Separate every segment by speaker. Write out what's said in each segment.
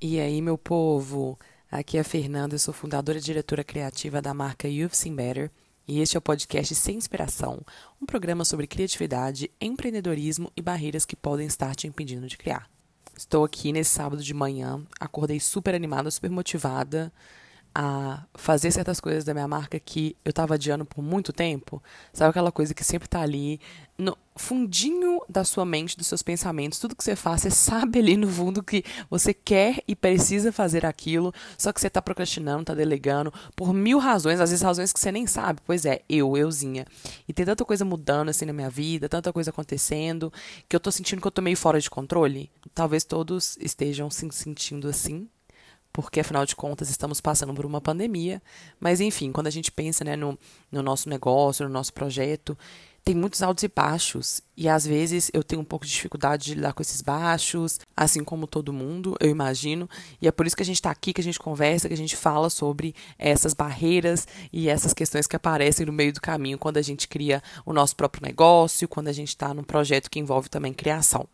Speaker 1: E aí, meu povo? Aqui é a Fernanda, eu sou fundadora e diretora criativa da marca You've Seen Better. E este é o podcast Sem Inspiração, um programa sobre criatividade, empreendedorismo e barreiras que podem estar te impedindo de criar. Estou aqui nesse sábado de manhã, acordei super animada, super motivada a fazer certas coisas da minha marca que eu estava adiando por muito tempo. Sabe aquela coisa que sempre está ali no fundinho da sua mente, dos seus pensamentos, tudo que você faz, você sabe ali no fundo que você quer e precisa fazer aquilo, só que você está procrastinando, está delegando por mil razões, às vezes razões que você nem sabe. Pois é, eu, euzinha. E tem tanta coisa mudando assim na minha vida, tanta coisa acontecendo, que eu tô sentindo que eu tô meio fora de controle. Talvez todos estejam se sentindo assim, porque afinal de contas estamos passando por uma pandemia. Mas enfim, quando a gente pensa né, no, no nosso negócio, no nosso projeto, tem muitos altos e baixos. E às vezes eu tenho um pouco de dificuldade de lidar com esses baixos, assim como todo mundo, eu imagino. E é por isso que a gente está aqui, que a gente conversa, que a gente fala sobre essas barreiras e essas questões que aparecem no meio do caminho quando a gente cria o nosso próprio negócio, quando a gente está num projeto que envolve também criação.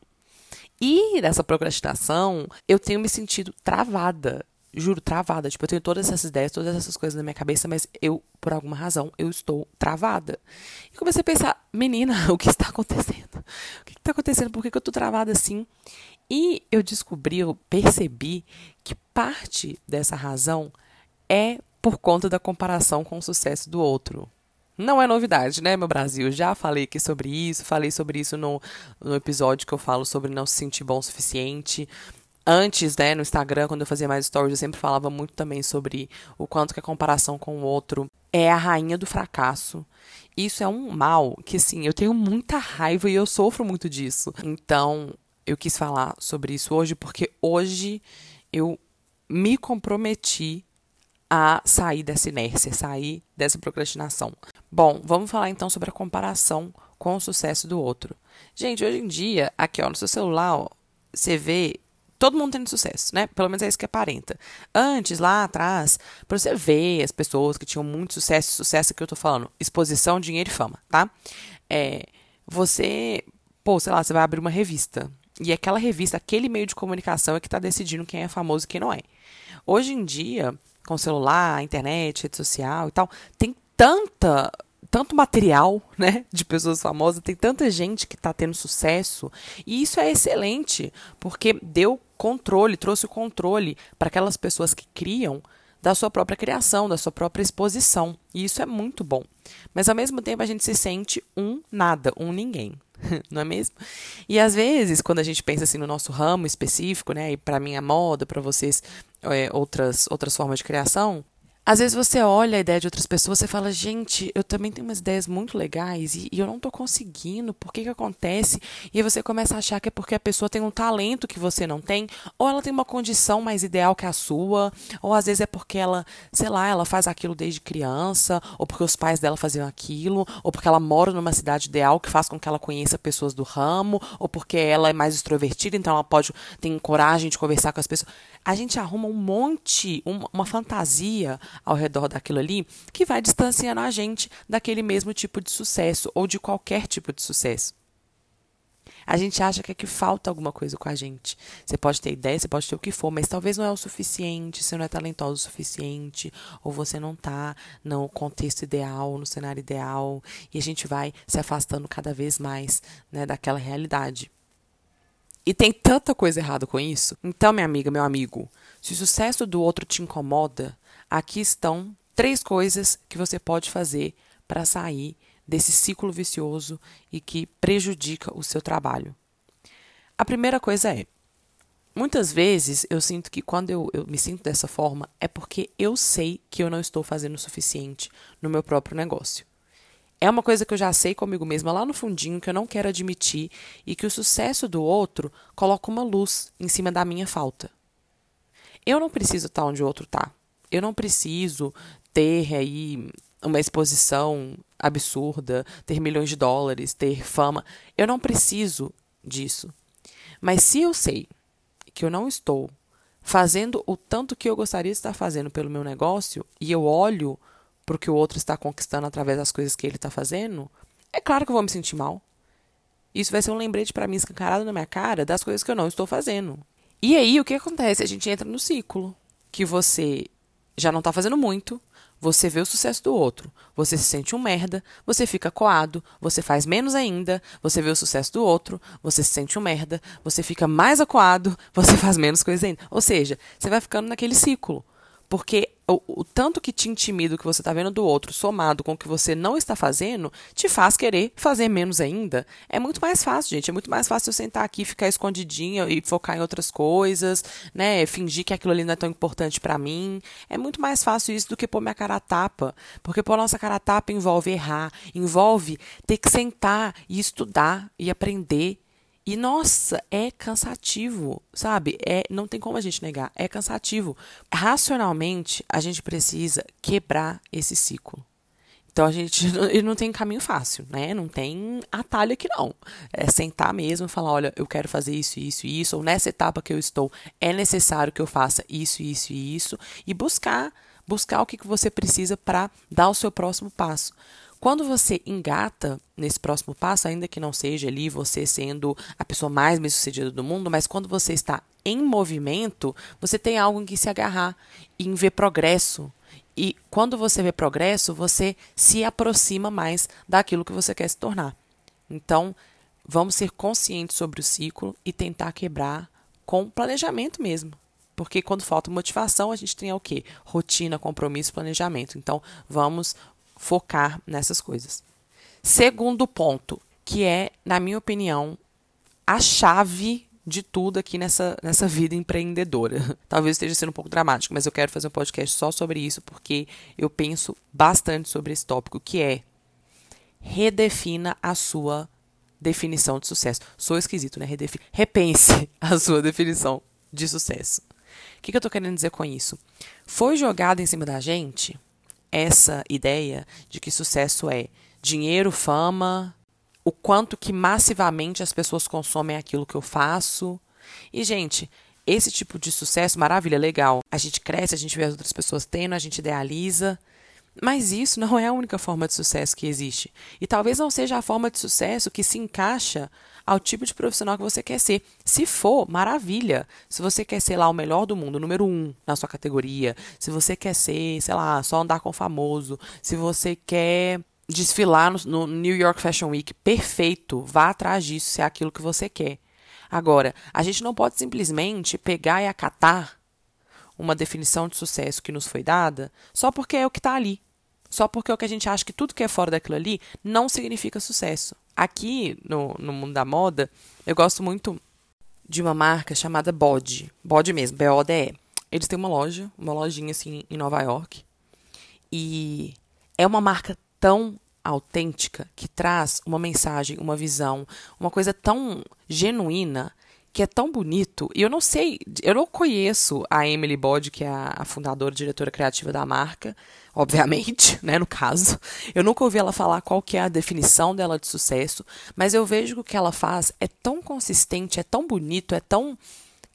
Speaker 1: E nessa procrastinação, eu tenho me sentido travada juro, travada. Tipo, eu tenho todas essas ideias, todas essas coisas na minha cabeça, mas eu, por alguma razão, eu estou travada. E comecei a pensar, menina, o que está acontecendo? O que está acontecendo? Por que, que eu estou travada assim? E eu descobri, eu percebi que parte dessa razão é por conta da comparação com o sucesso do outro. Não é novidade, né, meu Brasil? Já falei aqui sobre isso, falei sobre isso no, no episódio que eu falo sobre não se sentir bom o suficiente antes, né, no Instagram, quando eu fazia mais stories, eu sempre falava muito também sobre o quanto que a comparação com o outro é a rainha do fracasso. Isso é um mal que, assim, eu tenho muita raiva e eu sofro muito disso. Então, eu quis falar sobre isso hoje porque hoje eu me comprometi a sair dessa inércia, sair dessa procrastinação. Bom, vamos falar então sobre a comparação com o sucesso do outro. Gente, hoje em dia, aqui ó, no seu celular, ó, você vê todo mundo tendo sucesso, né? Pelo menos é isso que aparenta. Antes, lá atrás, para você ver as pessoas que tinham muito sucesso, sucesso que eu tô falando, exposição, dinheiro e fama, tá? É, você, pô, sei lá, você vai abrir uma revista. E aquela revista, aquele meio de comunicação é que está decidindo quem é famoso e quem não é. Hoje em dia, com celular, internet, rede social e tal, tem tanta tanto material, né, de pessoas famosas, tem tanta gente que está tendo sucesso, e isso é excelente, porque deu controle, trouxe o controle para aquelas pessoas que criam da sua própria criação, da sua própria exposição. E isso é muito bom. Mas ao mesmo tempo a gente se sente um nada, um ninguém. Não é mesmo? E às vezes, quando a gente pensa assim no nosso ramo específico, né, e para mim a moda, para vocês é, outras outras formas de criação, às vezes você olha a ideia de outras pessoas e fala, gente, eu também tenho umas ideias muito legais e, e, eu não tô conseguindo, por que que acontece? E aí você começa a achar que é porque a pessoa tem um talento que você não tem, ou ela tem uma condição mais ideal que a sua, ou às vezes é porque ela, sei lá, ela faz aquilo desde criança, ou porque os pais dela faziam aquilo, ou porque ela mora numa cidade ideal que faz com que ela conheça pessoas do ramo, ou porque ela é mais extrovertida, então ela pode, tem coragem de conversar com as pessoas. A gente arruma um monte, uma fantasia ao redor daquilo ali que vai distanciando a gente daquele mesmo tipo de sucesso ou de qualquer tipo de sucesso. A gente acha que é que falta alguma coisa com a gente. Você pode ter ideia, você pode ter o que for, mas talvez não é o suficiente, você não é talentoso o suficiente, ou você não está no contexto ideal, no cenário ideal, e a gente vai se afastando cada vez mais né, daquela realidade. E tem tanta coisa errada com isso. Então, minha amiga, meu amigo, se o sucesso do outro te incomoda, aqui estão três coisas que você pode fazer para sair desse ciclo vicioso e que prejudica o seu trabalho. A primeira coisa é: muitas vezes eu sinto que quando eu, eu, me sinto dessa forma é porque eu sei que eu não estou fazendo o suficiente no meu próprio negócio. É uma coisa que eu já sei comigo mesma lá no fundinho que eu não quero admitir e que o sucesso do outro coloca uma luz em cima da minha falta. Eu não preciso estar onde o outro está. Eu não preciso ter aí uma exposição absurda, ter milhões de dólares, ter fama. Eu não preciso disso. Mas se eu sei que eu não estou fazendo o tanto que eu gostaria de estar fazendo pelo meu negócio e eu olho para o que o outro está conquistando através das coisas que ele está fazendo, é claro que eu vou me sentir mal. Isso vai ser um lembrete para mim escancarado na minha cara das coisas que eu não estou fazendo. E aí o que acontece? A gente entra no ciclo que você já não tá fazendo muito, você vê o sucesso do outro, você se sente um merda, você fica coado, você faz menos ainda, você vê o sucesso do outro, você se sente um merda, você fica mais acuado, você faz menos coisa ainda. Ou seja, você vai ficando naquele ciclo. Porque o, o, tanto que te intimida o que você está vendo do outro, somado com o que você não está fazendo, te faz querer fazer menos ainda. É muito mais fácil, gente. É muito mais fácil eu sentar aqui, ficar escondidinha e focar em outras coisas, né? Fingir que aquilo ali não é tão importante para mim. É muito mais fácil isso do que pôr minha cara a tapa. Porque pôr nossa cara a tapa envolve errar, envolve ter que sentar e estudar e aprender e nossa, é cansativo, sabe? É, não tem como a gente negar, é cansativo. Racionalmente, a gente precisa quebrar esse ciclo. Então a gente não tem caminho fácil, né? Não tem atalho aqui não. É sentar mesmo e falar, olha, eu quero fazer isso, isso isso, ou nessa etapa que eu estou, é necessário que eu faça isso, isso e isso, e buscar, buscar o que você precisa para dar o seu próximo passo. Quando você engata nesse próximo passo, ainda que não seja ali você sendo a pessoa mais bem-sucedida do mundo, mas quando você está em movimento, você tem algo em que se agarrar em ver progresso. E quando você vê progresso, você se aproxima mais daquilo que você quer se tornar. Então, vamos ser conscientes sobre o ciclo e tentar quebrar com planejamento mesmo. Porque quando falta motivação, a gente tem o quê? Rotina, compromisso, planejamento. Então, vamos focar nessas coisas. Segundo ponto, que é, na minha opinião, a chave de tudo aqui nessa, nessa vida empreendedora. Talvez esteja sendo um pouco dramático, mas eu quero fazer um podcast só sobre isso porque eu penso bastante sobre esse tópico, que é redefina a sua definição de sucesso. Sou esquisito, né? Redefi Repense a sua definição de sucesso. O que, que eu estou querendo dizer com isso? Foi jogado em cima da gente essa ideia de que sucesso é dinheiro, fama, o quanto que massivamente as pessoas consomem aquilo que eu faço. E, gente, esse tipo de sucesso, maravilha, legal. A gente cresce, a gente vê as outras pessoas tendo, a gente idealiza. Mas isso não é a única forma de sucesso que existe. E talvez não seja a forma de sucesso que se encaixa ao tipo de profissional que você quer ser. Se for, maravilha. Se você quer ser lá o melhor do mundo, número um na sua categoria, se você quer ser, sei lá, só andar com famoso, se você quer desfilar no, no New York Fashion Week, perfeito, vá atrás disso se é aquilo que você quer. Agora, a gente não pode simplesmente pegar e acatar uma definição de sucesso que nos foi dada só porque é o que está ali. Só porque é o que a gente acha que tudo que é fora daquilo ali não significa sucesso. Aqui no, no mundo da moda, eu gosto muito de uma marca chamada Bode. Bode mesmo, B-O-D-E. Eles têm uma loja, uma lojinha assim em Nova York. E é uma marca tão autêntica que traz uma mensagem, uma visão, uma coisa tão genuína que é tão bonito. E eu não sei, eu não conheço a Emily Bode, que é a fundadora e diretora criativa da marca, obviamente, né, no caso. Eu nunca ouvi ela falar qual que é a definição dela de sucesso, mas eu vejo que o que ela faz é tão consistente, é tão bonito, é tão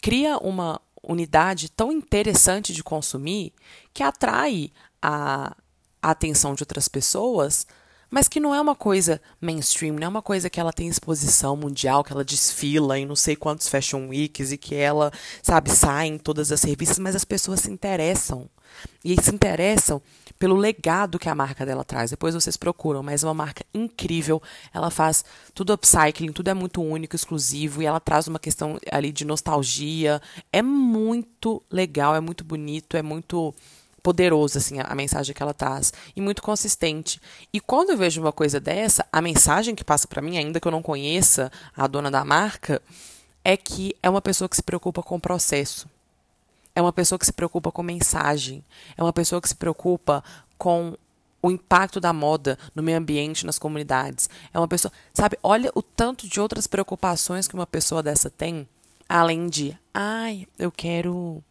Speaker 1: cria uma unidade tão interessante de consumir que atrai a, a atenção de outras pessoas mas que não é uma coisa mainstream, não é uma coisa que ela tem exposição mundial, que ela desfila em não sei quantos fashion weeks e que ela, sabe, sai em todas as revistas, mas as pessoas se interessam. E se interessam pelo legado que a marca dela traz. Depois vocês procuram, mas é uma marca incrível. Ela faz tudo upcycling, tudo é muito único, exclusivo, e ela traz uma questão ali de nostalgia. É muito legal, é muito bonito, é muito poderoso assim a, mensagem que ela traz e muito consistente. E quando eu vejo uma coisa dessa, a mensagem que passa para mim, ainda que eu não conheça a dona da marca, é que é uma pessoa que se preocupa com o processo. É uma pessoa que se preocupa com mensagem, é uma pessoa que se preocupa com o impacto da moda no meio ambiente, nas comunidades. É uma pessoa, sabe, olha o tanto de outras preocupações que uma pessoa dessa tem, além de, ai, eu quero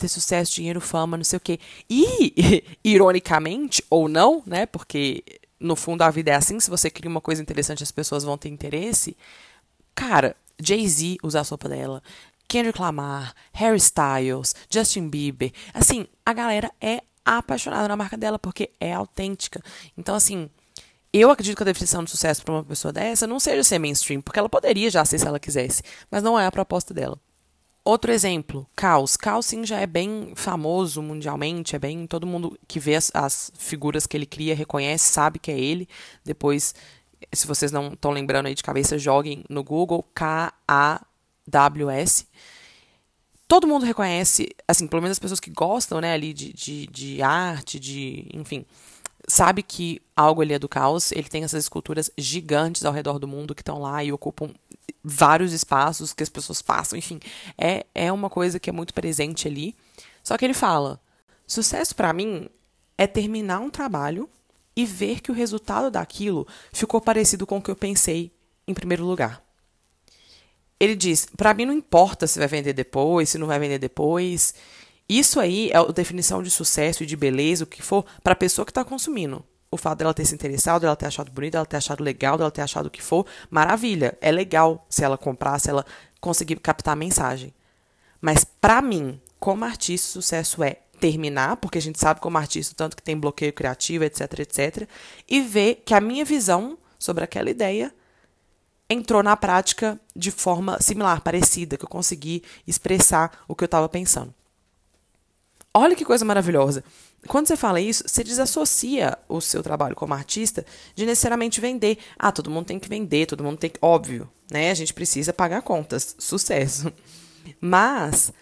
Speaker 1: ter sucesso, dinheiro, fama, não sei o quê. E, ironicamente, ou não, né? Porque no fundo a vida é assim, se você cria uma coisa interessante, as pessoas vão ter interesse. Cara, Jay-Z usa a sopa dela. Kendrick Lamar, Harry Styles, Justin Bieber. Assim, a galera é apaixonada na marca dela porque é autêntica. Então, assim, eu acredito que a definição de sucesso para uma pessoa dessa não seja ser mainstream, porque ela poderia já ser se ela quisesse, mas não é a proposta dela. Outro exemplo, Caos. Caos sim já é bem famoso mundialmente, é bem todo mundo que vê as, as figuras que ele cria reconhece, sabe que é ele. Depois, se vocês não estão lembrando aí de cabeça, joguem no Google K A W S. Todo mundo reconhece, assim, pelo menos as pessoas que gostam, né, ali de, de, de arte, de, enfim, sabe que algo ali é do caos. Ele tem essas esculturas gigantes ao redor do mundo que estão lá e ocupam vários espaços que as pessoas passam, enfim, é, é uma coisa que é muito presente ali. Só que ele fala: sucesso para mim é terminar um trabalho e ver que o resultado daquilo ficou parecido com o que eu pensei em primeiro lugar. Ele diz: para mim não importa se vai vender depois, se não vai vender depois. Isso aí é a definição de sucesso e de beleza, o que for, para a pessoa que está consumindo o fato dela ter se interessado, dela ter achado bonito, dela ter achado legal, dela ter achado o que for, maravilha. É legal se ela comprar, se ela conseguir captar a mensagem. Mas para mim, como artista, sucesso é terminar, porque a gente sabe como artista tanto que tem bloqueio criativo, etc, etc, e ver que a minha visão sobre aquela ideia entrou na prática de forma similar, parecida, que eu consegui expressar o que eu estava pensando. Olha que coisa maravilhosa. Quando você fala isso, você desassocia o seu trabalho como artista de necessariamente vender. Ah, todo mundo tem que vender, todo mundo tem que. Óbvio, né? A gente precisa pagar contas. Sucesso. Mas,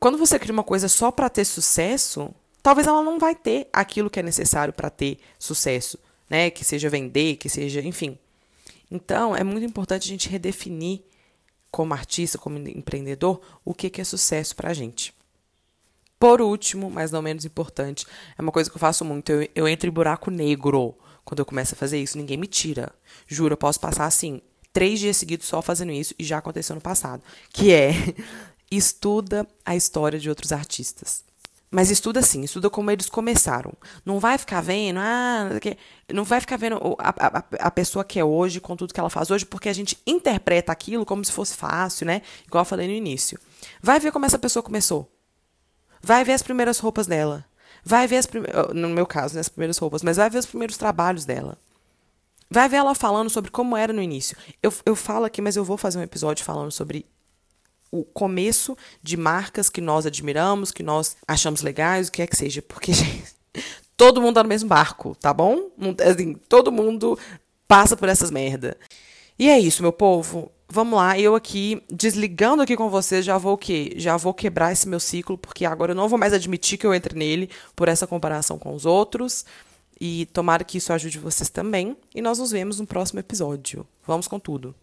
Speaker 1: quando você cria uma coisa só para ter sucesso, talvez ela não vai ter aquilo que é necessário para ter sucesso, né? Que seja vender, que seja, enfim. Então, é muito importante a gente redefinir como artista, como empreendedor, o que, que é sucesso para a gente. Por último, mas não menos importante, é uma coisa que eu faço muito. Eu, eu entro em buraco negro quando eu começo a fazer isso. Ninguém me tira. Juro, eu posso passar assim, três dias seguidos só fazendo isso e já aconteceu no passado. Que é estuda a história de outros artistas. Mas estuda assim, estuda como eles começaram. Não vai ficar vendo, ah, não vai ficar vendo a, a, a, pessoa que é hoje com tudo que ela faz hoje, porque a gente interpreta aquilo como se fosse fácil, né? Igual eu falei no início. Vai ver como essa pessoa começou. Vai ver as primeiras roupas dela. Vai ver as primeiras. No meu caso, né, as primeiras roupas, mas vai ver os primeiros trabalhos dela. Vai ver ela falando sobre como era no início. Eu, eu falo aqui, mas eu vou fazer um episódio falando sobre o começo de marcas que nós admiramos, que nós achamos legais, o que é que seja. Porque, gente, todo mundo tá no mesmo barco, tá bom? Assim, todo mundo passa por essas merda. E é isso, meu povo vamos lá, eu aqui, desligando aqui com vocês, já vou o quê? Já vou quebrar esse meu ciclo, porque agora eu não vou mais admitir que eu entre nele por essa comparação com os outros. E tomara que isso ajude vocês também. E nós nos vemos no próximo episódio. Vamos com tudo.